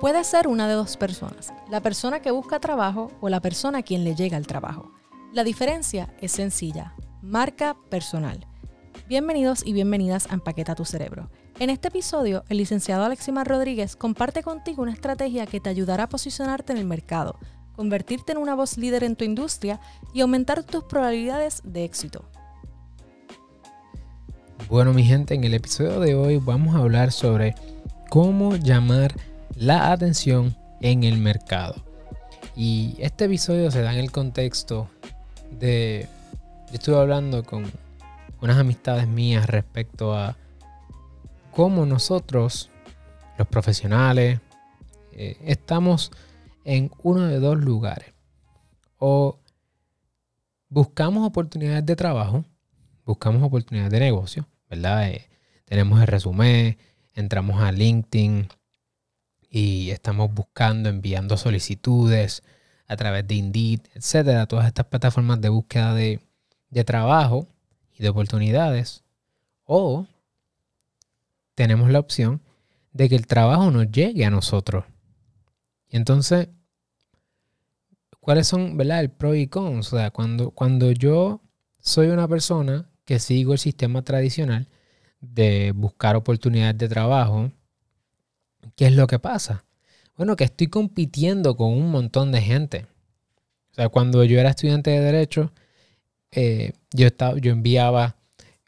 Puede ser una de dos personas, la persona que busca trabajo o la persona a quien le llega el trabajo. La diferencia es sencilla, marca personal. Bienvenidos y bienvenidas a Empaqueta tu Cerebro. En este episodio, el licenciado Aleximar Rodríguez comparte contigo una estrategia que te ayudará a posicionarte en el mercado, convertirte en una voz líder en tu industria y aumentar tus probabilidades de éxito. Bueno, mi gente, en el episodio de hoy vamos a hablar sobre cómo llamar la atención en el mercado. Y este episodio se da en el contexto de... Yo estuve hablando con unas amistades mías respecto a cómo nosotros, los profesionales, eh, estamos en uno de dos lugares. O buscamos oportunidades de trabajo, buscamos oportunidades de negocio, ¿verdad? Eh, tenemos el resumen, entramos a LinkedIn, y estamos buscando, enviando solicitudes a través de Indeed, etcétera, todas estas plataformas de búsqueda de, trabajo y de oportunidades. O tenemos la opción de que el trabajo nos llegue a nosotros. Y entonces, ¿cuáles son, verdad, el pro y con? O sea, cuando, cuando yo soy una persona que sigo el sistema tradicional de buscar oportunidades de trabajo, ¿Qué es lo que pasa? Bueno, que estoy compitiendo con un montón de gente. O sea, cuando yo era estudiante de Derecho, eh, yo, estaba, yo enviaba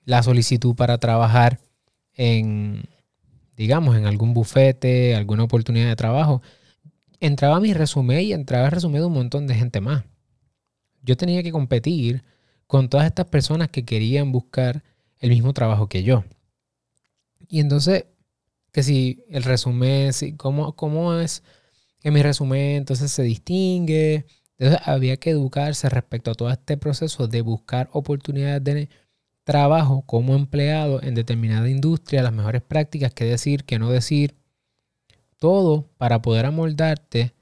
la solicitud para trabajar en, digamos, en algún bufete, alguna oportunidad de trabajo. Entraba mi resumen y entraba el resumen de un montón de gente más. Yo tenía que competir con todas estas personas que querían buscar el mismo trabajo que yo. Y entonces que si el resumen, si, cómo, cómo es que mi resumen entonces se distingue. Entonces había que educarse respecto a todo este proceso de buscar oportunidades de trabajo como empleado en determinada industria, las mejores prácticas, qué decir, qué no decir, todo para poder amoldarte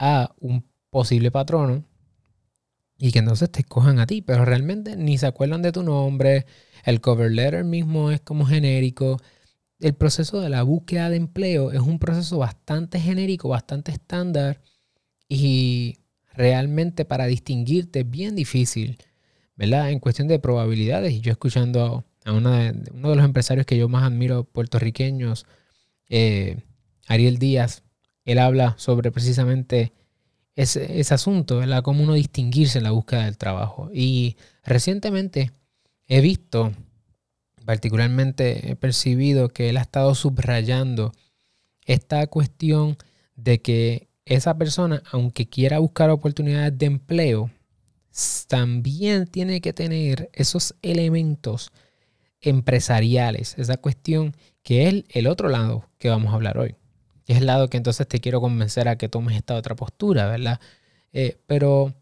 a un posible patrono y que entonces te escojan a ti, pero realmente ni se acuerdan de tu nombre, el cover letter mismo es como genérico, el proceso de la búsqueda de empleo es un proceso bastante genérico, bastante estándar y realmente para distinguirte es bien difícil, ¿verdad? En cuestión de probabilidades. Y yo escuchando a uno de los empresarios que yo más admiro, puertorriqueños, eh, Ariel Díaz, él habla sobre precisamente ese, ese asunto, ¿verdad? Cómo uno distinguirse en la búsqueda del trabajo. Y recientemente he visto particularmente he percibido que él ha estado subrayando esta cuestión de que esa persona, aunque quiera buscar oportunidades de empleo, también tiene que tener esos elementos empresariales, esa cuestión que es el otro lado que vamos a hablar hoy, que es el lado que entonces te quiero convencer a que tomes esta otra postura, ¿verdad? Eh, pero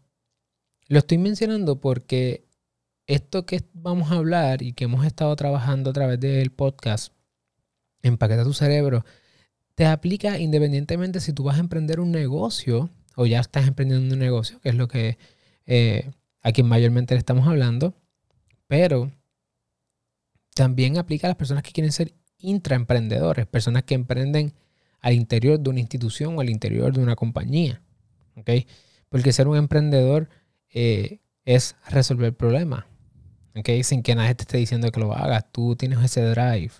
lo estoy mencionando porque esto que vamos a hablar y que hemos estado trabajando a través del podcast, Empaqueta tu cerebro, te aplica independientemente si tú vas a emprender un negocio o ya estás emprendiendo un negocio, que es lo que eh, a quien mayormente le estamos hablando, pero también aplica a las personas que quieren ser intraemprendedores, personas que emprenden al interior de una institución o al interior de una compañía. ¿okay? Porque ser un emprendedor eh, es resolver problemas, sin que nadie te esté diciendo que lo hagas. Tú tienes ese drive,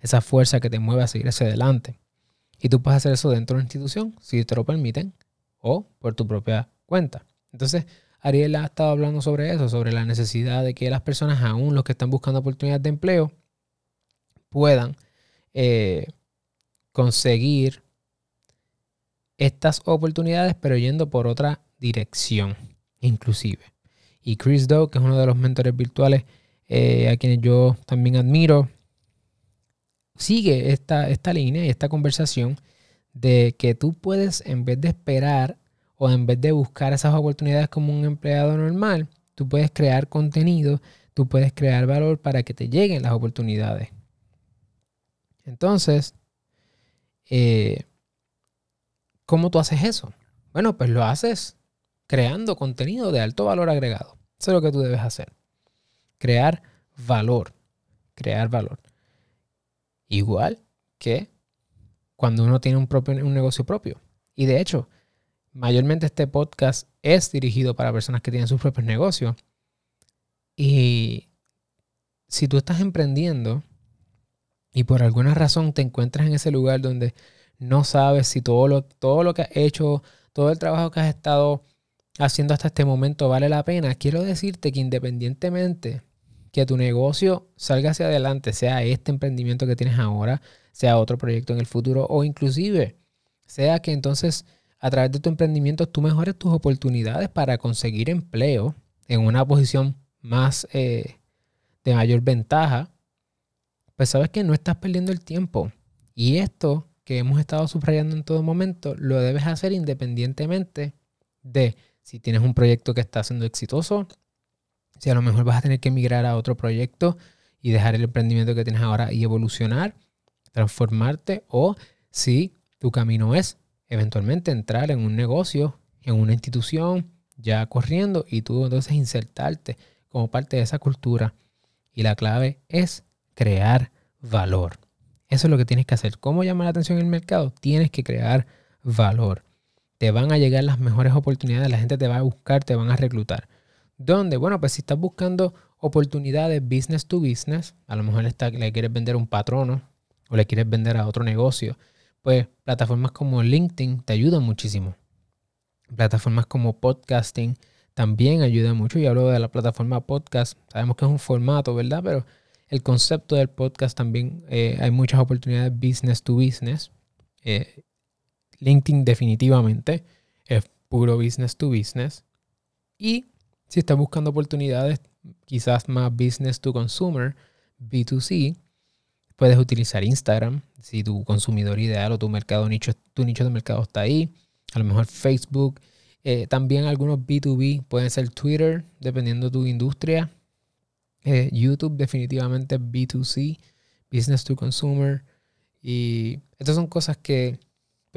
esa fuerza que te mueve a seguir hacia adelante. Y tú puedes hacer eso dentro de una institución, si te lo permiten, o por tu propia cuenta. Entonces, Ariel ha estado hablando sobre eso, sobre la necesidad de que las personas, aún los que están buscando oportunidades de empleo, puedan eh, conseguir estas oportunidades, pero yendo por otra dirección, inclusive. Y Chris Doe, que es uno de los mentores virtuales eh, a quienes yo también admiro, sigue esta, esta línea y esta conversación de que tú puedes, en vez de esperar o en vez de buscar esas oportunidades como un empleado normal, tú puedes crear contenido, tú puedes crear valor para que te lleguen las oportunidades. Entonces, eh, ¿cómo tú haces eso? Bueno, pues lo haces creando contenido de alto valor agregado. Eso es lo que tú debes hacer. Crear valor. Crear valor. Igual que cuando uno tiene un, propio, un negocio propio. Y de hecho, mayormente este podcast es dirigido para personas que tienen sus propios negocios. Y si tú estás emprendiendo y por alguna razón te encuentras en ese lugar donde no sabes si todo lo, todo lo que has hecho, todo el trabajo que has estado haciendo hasta este momento vale la pena, quiero decirte que independientemente que tu negocio salga hacia adelante, sea este emprendimiento que tienes ahora, sea otro proyecto en el futuro o inclusive sea que entonces a través de tu emprendimiento tú mejores tus oportunidades para conseguir empleo en una posición más eh, de mayor ventaja, pues sabes que no estás perdiendo el tiempo. Y esto que hemos estado subrayando en todo momento, lo debes hacer independientemente de si tienes un proyecto que está siendo exitoso, si a lo mejor vas a tener que migrar a otro proyecto y dejar el emprendimiento que tienes ahora y evolucionar, transformarte, o si tu camino es eventualmente entrar en un negocio, en una institución, ya corriendo, y tú entonces insertarte como parte de esa cultura. Y la clave es crear valor. Eso es lo que tienes que hacer. ¿Cómo llamar la atención en el mercado? Tienes que crear valor. Te van a llegar las mejores oportunidades, la gente te va a buscar, te van a reclutar. ¿Dónde? Bueno, pues si estás buscando oportunidades business to business, a lo mejor le quieres vender un patrono o le quieres vender a otro negocio, pues plataformas como LinkedIn te ayudan muchísimo. Plataformas como podcasting también ayudan mucho. Y hablo de la plataforma podcast. Sabemos que es un formato, ¿verdad? Pero el concepto del podcast también eh, hay muchas oportunidades business to business. Eh, LinkedIn definitivamente es puro business to business. Y si estás buscando oportunidades quizás más business to consumer, B2C, puedes utilizar Instagram si tu consumidor ideal o tu mercado nicho, tu nicho de mercado está ahí. A lo mejor Facebook. Eh, también algunos B2B pueden ser Twitter, dependiendo de tu industria. Eh, YouTube definitivamente B2C, Business to Consumer. Y estas son cosas que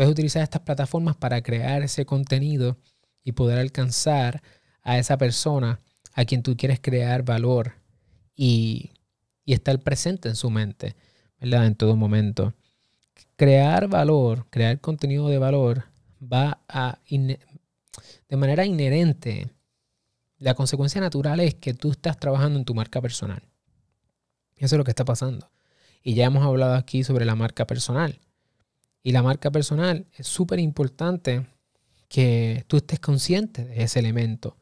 puedes utilizar estas plataformas para crear ese contenido y poder alcanzar a esa persona a quien tú quieres crear valor y, y estar presente en su mente, ¿verdad? En todo momento. Crear valor, crear contenido de valor va a, de manera inherente, la consecuencia natural es que tú estás trabajando en tu marca personal. Eso es lo que está pasando. Y ya hemos hablado aquí sobre la marca personal. Y la marca personal es súper importante que tú estés consciente de ese elemento.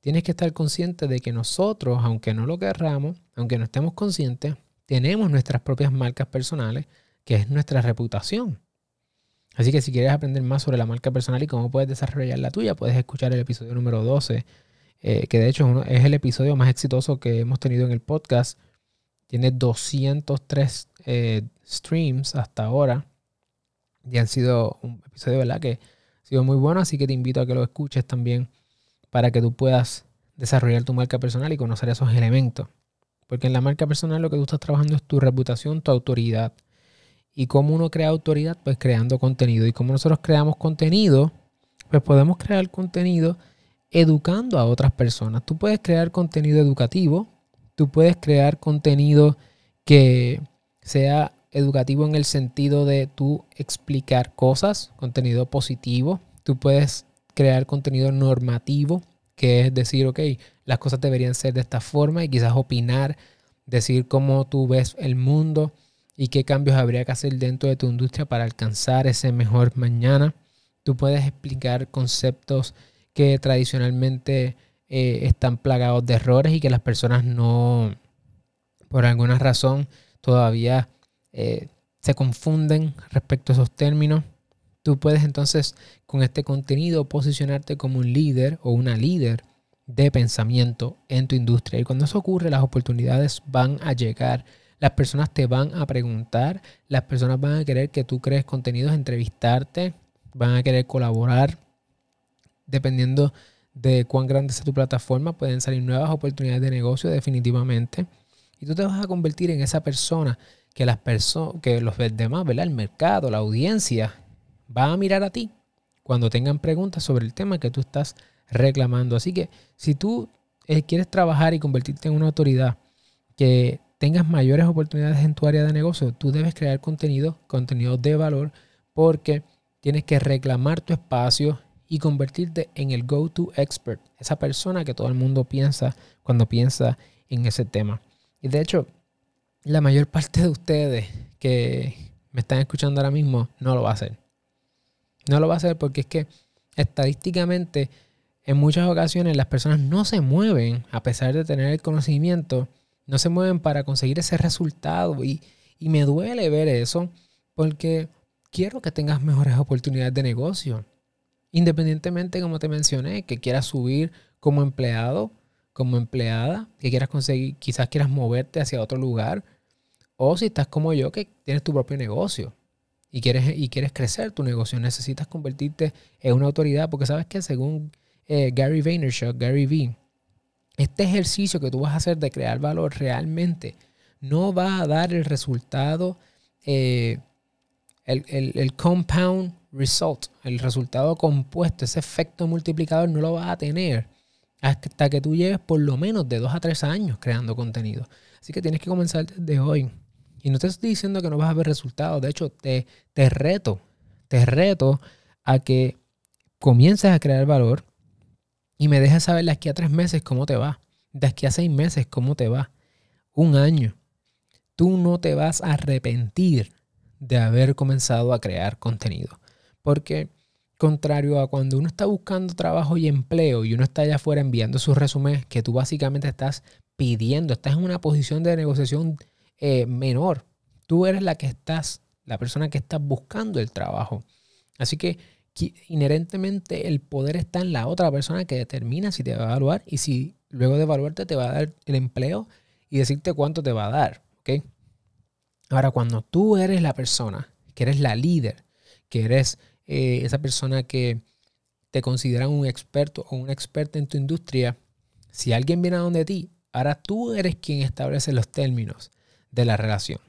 Tienes que estar consciente de que nosotros, aunque no lo querramos, aunque no estemos conscientes, tenemos nuestras propias marcas personales, que es nuestra reputación. Así que si quieres aprender más sobre la marca personal y cómo puedes desarrollar la tuya, puedes escuchar el episodio número 12 eh, que de hecho es, el episodio más exitoso que hemos tenido en el podcast. Tiene 203 eh, streams hasta ahora. Y han sido un episodio, ¿verdad? Que ha sido muy bueno, así que te invito a que lo escuches también para que tú puedas desarrollar tu marca personal y conocer esos elementos. Porque en la marca personal lo que tú estás trabajando es tu reputación, tu autoridad. Y cómo uno crea autoridad, pues creando contenido. Y como nosotros creamos contenido, pues podemos crear contenido educando a otras personas. Tú puedes crear contenido educativo, tú puedes crear contenido que sea educativo en el sentido de tú explicar cosas, contenido positivo, tú puedes crear contenido normativo, que es decir, ok, las cosas deberían ser de esta forma y quizás opinar, decir cómo tú ves el mundo y qué cambios habría que hacer dentro de tu industria para alcanzar ese mejor mañana. Tú puedes explicar conceptos que tradicionalmente eh, están plagados de errores y que las personas no, por alguna razón, todavía eh, se confunden respecto a esos términos. Tú puedes entonces con este contenido posicionarte como un líder o una líder de pensamiento en tu industria. Y cuando eso ocurre, las oportunidades van a llegar. Las personas te van a preguntar, las personas van a querer que tú crees contenidos, entrevistarte, van a querer colaborar dependiendo de cuán grande sea tu plataforma, pueden salir nuevas oportunidades de negocio definitivamente. Y tú te vas a convertir en esa persona que las personas, que los demás, ¿verdad? El mercado, la audiencia, va a mirar a ti cuando tengan preguntas sobre el tema que tú estás reclamando. Así que si tú eh, quieres trabajar y convertirte en una autoridad que tengas mayores oportunidades en tu área de negocio, tú debes crear contenido, contenido de valor, porque tienes que reclamar tu espacio y convertirte en el go-to expert, esa persona que todo el mundo piensa cuando piensa en ese tema. Y de hecho, la mayor parte de ustedes que me están escuchando ahora mismo no lo va a hacer. No lo va a hacer porque es que estadísticamente en muchas ocasiones las personas no se mueven a pesar de tener el conocimiento, no se mueven para conseguir ese resultado y, y me duele ver eso porque quiero que tengas mejores oportunidades de negocio. Independientemente, como te mencioné, que quieras subir como empleado, como empleada, que quieras conseguir, quizás quieras moverte hacia otro lugar, o si estás como yo, que tienes tu propio negocio y quieres, y quieres crecer tu negocio, necesitas convertirte en una autoridad, porque sabes que según eh, Gary Vaynerchuk, Gary Vee, este ejercicio que tú vas a hacer de crear valor realmente no va a dar el resultado, eh, el, el compound result, el resultado compuesto, ese efecto multiplicador no lo vas a tener hasta que tú lleves por lo menos de dos a tres años creando contenido. Así que tienes que comenzar desde hoy. Y no te estoy diciendo que no vas a ver resultados. De hecho, te, te reto, te reto a que comiences a crear valor y me dejes saber de aquí a tres meses cómo te va. De aquí a seis meses cómo te va. Un año. Tú no te vas a arrepentir de haber comenzado a crear contenido. Porque contrario a cuando uno está buscando trabajo y empleo y uno está allá afuera enviando sus resúmenes que tú básicamente estás pidiendo, estás en una posición de negociación eh, menor. Tú eres la que estás, la persona que está buscando el trabajo. Así que inherentemente el poder está en la otra persona que determina si te va a evaluar y si luego de evaluarte te va a dar el empleo y decirte cuánto te va a dar. ¿ok? Ahora, cuando tú eres la persona, que eres la líder, que eres eh, esa persona que te consideran un experto o una experta en tu industria, si alguien viene a donde ti, ahora tú eres quien establece los términos de la relación.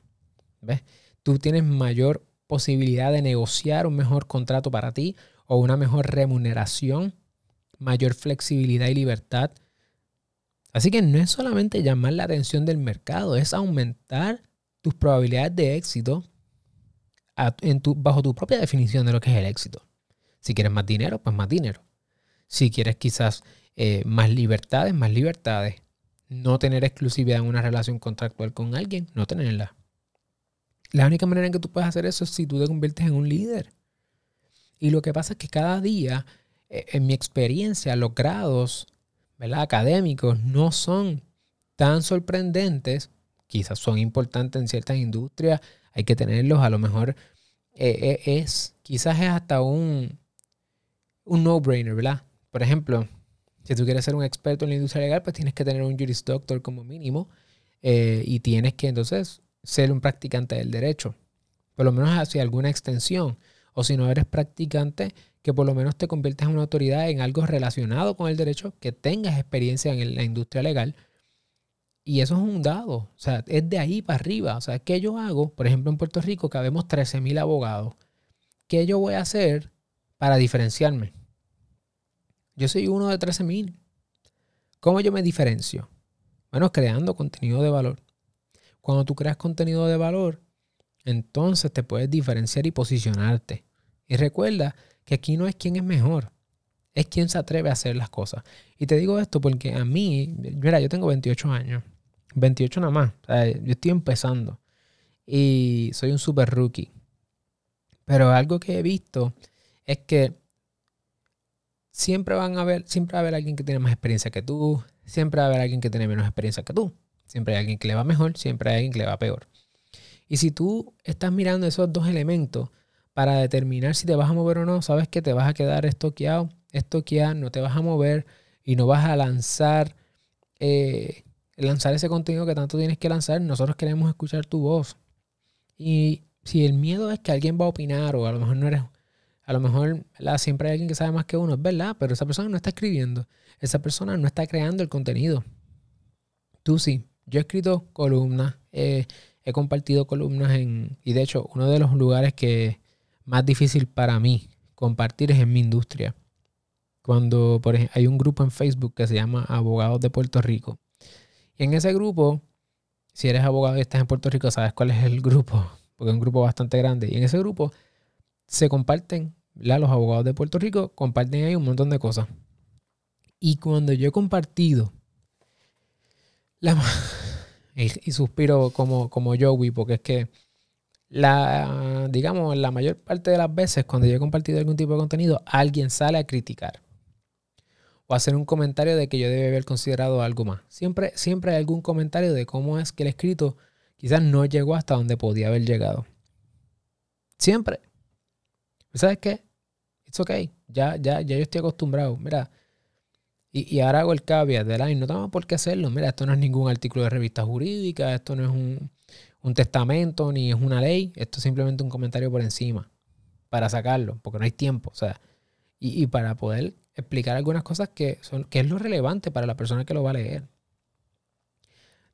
¿Ves? Tú tienes mayor posibilidad de negociar un mejor contrato para ti o una mejor remuneración, mayor flexibilidad y libertad. Así que no es solamente llamar la atención del mercado, es aumentar tus probabilidades de éxito bajo tu propia definición de lo que es el éxito. Si quieres más dinero, pues más dinero. Si quieres quizás eh, más libertades, más libertades. No tener exclusividad en una relación contractual con alguien, no tenerla. La única manera en que tú puedes hacer eso es si tú te conviertes en un líder. Y lo que pasa es que cada día, eh, en mi experiencia, los grados académicos no son tan sorprendentes. Quizás son importantes en ciertas industrias, hay que tenerlos. A lo mejor eh, eh, es, quizás es hasta un, un no-brainer, ¿verdad? Por ejemplo, si tú quieres ser un experto en la industria legal, pues tienes que tener un Juris Doctor como mínimo eh, y tienes que entonces ser un practicante del derecho, por lo menos hacia alguna extensión. O si no eres practicante, que por lo menos te conviertas en una autoridad en algo relacionado con el derecho, que tengas experiencia en la industria legal y eso es un dado, o sea, es de ahí para arriba. O sea, ¿qué yo hago? Por ejemplo, en Puerto Rico, que habemos 13.000 abogados. ¿Qué yo voy a hacer para diferenciarme? Yo soy uno de 13.000. ¿Cómo yo me diferencio? Bueno, creando contenido de valor. Cuando tú creas contenido de valor, entonces te puedes diferenciar y posicionarte. Y recuerda que aquí no es quién es mejor, es quién se atreve a hacer las cosas. Y te digo esto porque a mí, mira, yo tengo 28 años 28 nada más. yo estoy empezando. Y soy un super rookie. Pero algo que he visto es que siempre van a haber, siempre va a haber alguien que tiene más experiencia que tú. Siempre va a haber alguien que tiene menos experiencia que tú. Siempre hay alguien que le va mejor, siempre hay alguien que le va peor. Y si tú estás mirando esos dos elementos para determinar si te vas a mover o no, sabes que te vas a quedar estoqueado, estoqueado, no te vas a mover y no vas a lanzar eh, lanzar ese contenido que tanto tienes que lanzar, nosotros queremos escuchar tu voz. Y si el miedo es que alguien va a opinar o a lo mejor no eres, a lo mejor siempre hay alguien que sabe más que uno, es verdad, pero esa persona no está escribiendo, esa persona no está creando el contenido. Tú sí, yo he escrito columnas, he compartido columnas en, y de hecho uno de los lugares que más difícil para mí compartir es en mi industria. Cuando, por ejemplo, hay un grupo en Facebook que se llama Abogados de Puerto Rico en ese grupo si eres abogado y estás en Puerto Rico, sabes cuál es el grupo, porque es un grupo bastante grande. Y en ese grupo se comparten, los abogados de Puerto Rico comparten ahí un montón de cosas. Y cuando yo he compartido, la, y, suspiro como, como Joey, porque es que la, digamos, la mayor parte de las veces cuando yo he compartido algún tipo de contenido, alguien sale a criticar o hacer un comentario de que yo debe haber considerado algo más. Siempre, siempre hay algún comentario de cómo es que el escrito quizás no llegó hasta donde podía haber llegado. Siempre. ¿Sabes qué? It's okay. Ya, ya, ya yo estoy acostumbrado. Mira, y, ahora hago el caveat de la no tengo por qué hacerlo. Mira, esto no es ningún artículo de revista jurídica, esto no es un, un testamento ni es una ley, esto es simplemente un comentario por encima para sacarlo, porque no hay tiempo. O sea, y, y para poder explicar algunas cosas que, son, que es lo relevante para la persona que lo va a leer.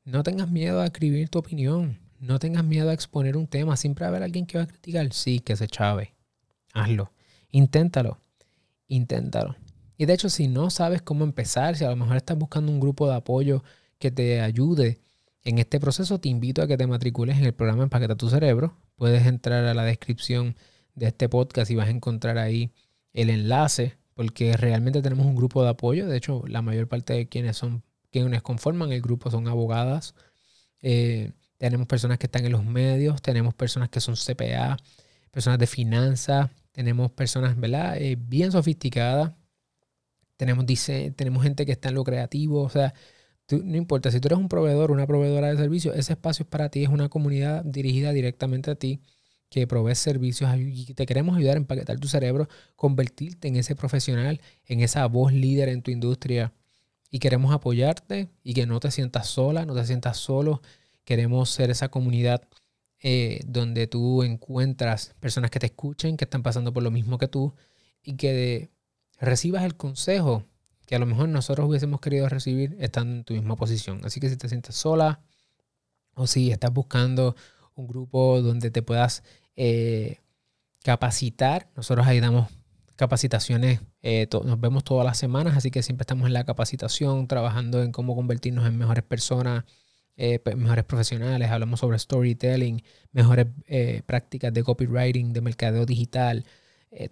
No tengas miedo a escribir tu opinión. No tengas miedo a exponer un tema. Siempre va a haber alguien que va a criticar. Sí, que se chave. Hazlo. Inténtalo. Inténtalo. Y de hecho, si no sabes cómo empezar, si a lo mejor estás buscando un grupo de apoyo que te ayude en este proceso, te invito a que te matricules en el programa Empaqueta tu Cerebro. Puedes entrar a la descripción de este podcast y vas a encontrar ahí el enlace porque realmente tenemos un grupo de apoyo. De hecho, la mayor parte de quienes son quienes conforman el grupo son abogadas. Eh, tenemos personas que están en los medios, tenemos personas que son CPA, personas de finanzas, tenemos personas ¿verdad? Eh, bien sofisticadas, tenemos, dice, tenemos gente que está en lo creativo, o sea, no importa, si tú eres un proveedor, una proveedora de servicios, ese espacio es para ti, es una comunidad dirigida directamente a ti que provees servicios y te queremos ayudar a empaquetar tu cerebro, convertirte en ese profesional, en esa voz líder en tu industria. Y queremos apoyarte y que no te sientas sola, no te sientas solo. Queremos ser esa comunidad eh, donde tú encuentras personas que te escuchen, que están pasando por lo mismo que tú y que recibas el consejo que a lo mejor nosotros hubiésemos querido recibir estando en tu misma posición. Así que si te sientes sola o si estás buscando un grupo donde te puedas eh, capacitar. Nosotros ahí damos capacitaciones, eh, nos vemos todas las semanas, así que siempre estamos en la capacitación, trabajando en cómo convertirnos en mejores personas, eh, mejores profesionales, hablamos sobre storytelling, mejores prácticas de copywriting, de mercadeo digital,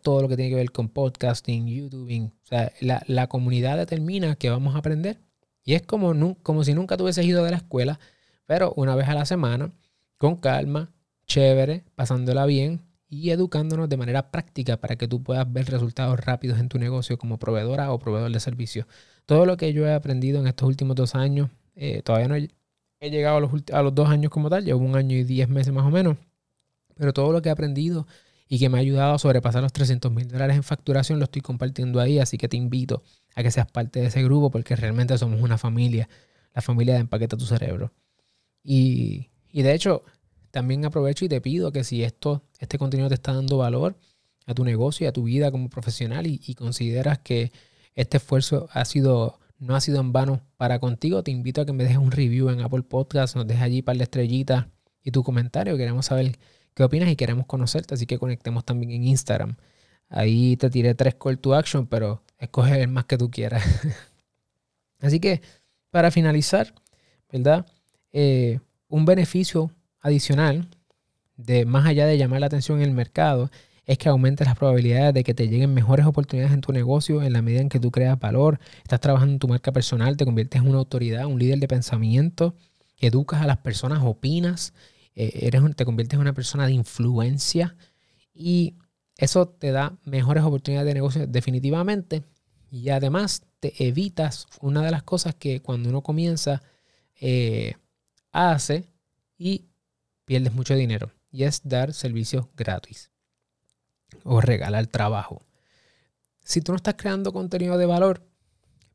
todo lo que tiene que ver con podcasting, YouTubing. O sea, la, la, comunidad determina que vamos a aprender. Y es como, como si nunca tuvieses ido de la escuela, pero una vez a la semana con calma, chévere, pasándola bien y educándonos de manera práctica para que tú puedas ver resultados rápidos en tu negocio como proveedora o proveedor de servicios. Todo lo que yo he aprendido en estos últimos dos años, eh, todavía no he, llegado a los, a los dos años como tal, llevo un año y diez meses más o menos, pero todo lo que he aprendido y que me ha ayudado a sobrepasar los 300 mil dólares en facturación lo estoy compartiendo ahí, así que te invito a que seas parte de ese grupo porque realmente somos una familia, la familia de Empaqueta tu Cerebro. Y y de hecho, también aprovecho y te pido que si esto, este contenido te está dando valor a tu negocio y a tu vida como profesional y, consideras que este esfuerzo ha sido, no ha sido en vano para contigo, te invito a que me dejes un review en Apple Podcast, nos dejes allí para la estrellita y tu comentario. Queremos saber qué opinas y queremos conocerte, así que conectemos también en Instagram. Ahí te tiré tres call to action, pero escoge el más que tú quieras. así que, para finalizar, ¿verdad? Eh, un beneficio adicional, de más allá de llamar la atención en el mercado, es que aumentes las probabilidades de que te lleguen mejores oportunidades en tu negocio en la medida en que tú creas valor, estás trabajando en tu marca personal, te conviertes en una autoridad, un líder de pensamiento, educas a las personas, opinas, eh, eres, te conviertes en una persona de influencia y eso te da mejores oportunidades de negocio definitivamente y además te evitas una de las cosas que cuando uno comienza eh, hace y pierdes mucho dinero. Y es dar servicios gratis o regalar trabajo. Si tú no estás creando contenido de valor,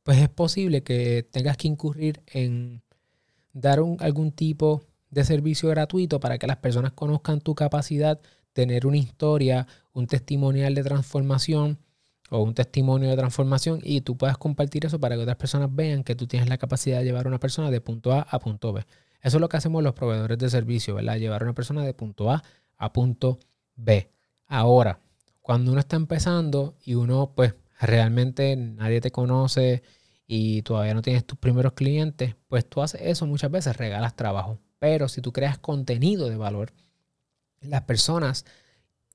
pues es posible que tengas que incurrir en dar algún tipo de servicio gratuito para que las personas conozcan tu capacidad, tener una historia, un testimonial de transformación o un testimonio de transformación y tú puedas compartir eso para que otras personas vean que tú tienes la capacidad de llevar a una persona de punto A a punto B. Eso es lo que hacemos los proveedores de servicio, ¿verdad? Llevar a una persona de punto A a punto B. Ahora, cuando uno está empezando y uno pues realmente nadie te conoce y todavía no tienes tus primeros clientes, pues tú haces eso muchas veces, regalas trabajo. Pero si tú creas contenido de valor, las personas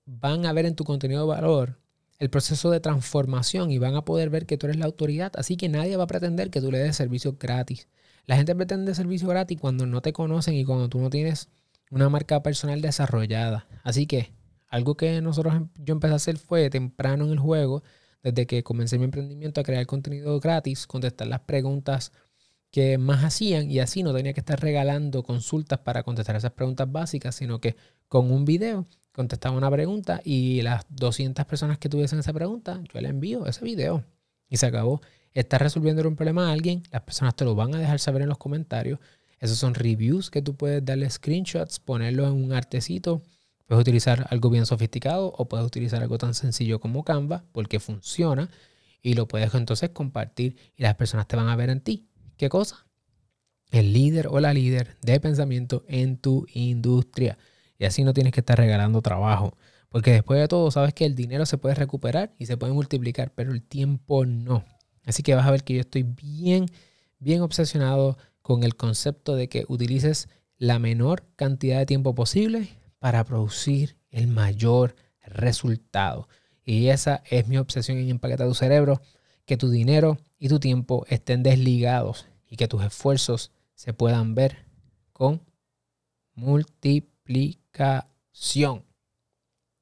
van a ver en tu contenido de valor el proceso de transformación y van a poder ver que tú eres la autoridad. Así que nadie va a pretender que tú le des servicio gratis. La gente pretende servicio gratis cuando no te conocen y cuando tú no tienes una marca personal desarrollada. Así que algo que nosotros em, yo empecé a hacer fue temprano en el juego, desde que comencé mi emprendimiento a crear contenido gratis, contestar las preguntas que más hacían y así no tenía que estar regalando consultas para contestar esas preguntas básicas, sino que con un video contestaba una pregunta y las 200 personas que tuviesen esa pregunta, yo le envío ese video y se acabó. Estás resolviendo un problema a alguien, las personas te lo van a dejar saber en los comentarios. Esos son reviews que tú puedes darle screenshots, ponerlo en un artecito. Puedes utilizar algo bien sofisticado o puedes utilizar algo tan sencillo como Canva porque funciona y lo puedes entonces compartir y las personas te van a ver en ti. ¿Qué cosa? El líder o la líder de pensamiento en tu industria. Y así no tienes que estar regalando trabajo. Porque después de todo, sabes que el dinero se puede recuperar y se puede multiplicar, pero el tiempo no. Así que vas a ver que yo estoy bien, bien obsesionado con el concepto de que utilices la menor cantidad de tiempo posible para producir el mayor resultado. Y esa es mi obsesión en empaquetar tu cerebro que tu dinero y tu tiempo estén desligados y que tus esfuerzos se puedan ver con multiplicación.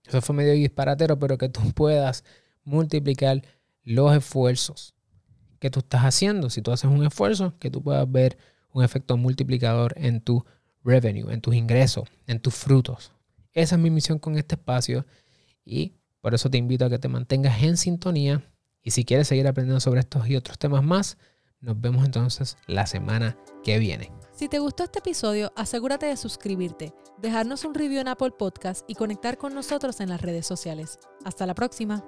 Eso fue medio disparatero, pero que tú puedas multiplicar los esfuerzos que tú estás haciendo. Si tú haces un esfuerzo, que tú puedas ver un efecto multiplicador en tu revenue, en tus ingresos, en tus frutos. Esa es mi misión con este espacio y por eso te invito a que te mantengas en sintonía y si quieres seguir aprendiendo sobre estos y otros temas más, nos vemos entonces la semana que viene. Si te gustó este episodio, asegúrate de suscribirte, dejarnos un review en Apple Podcast y conectar con nosotros en las redes sociales. Hasta la próxima.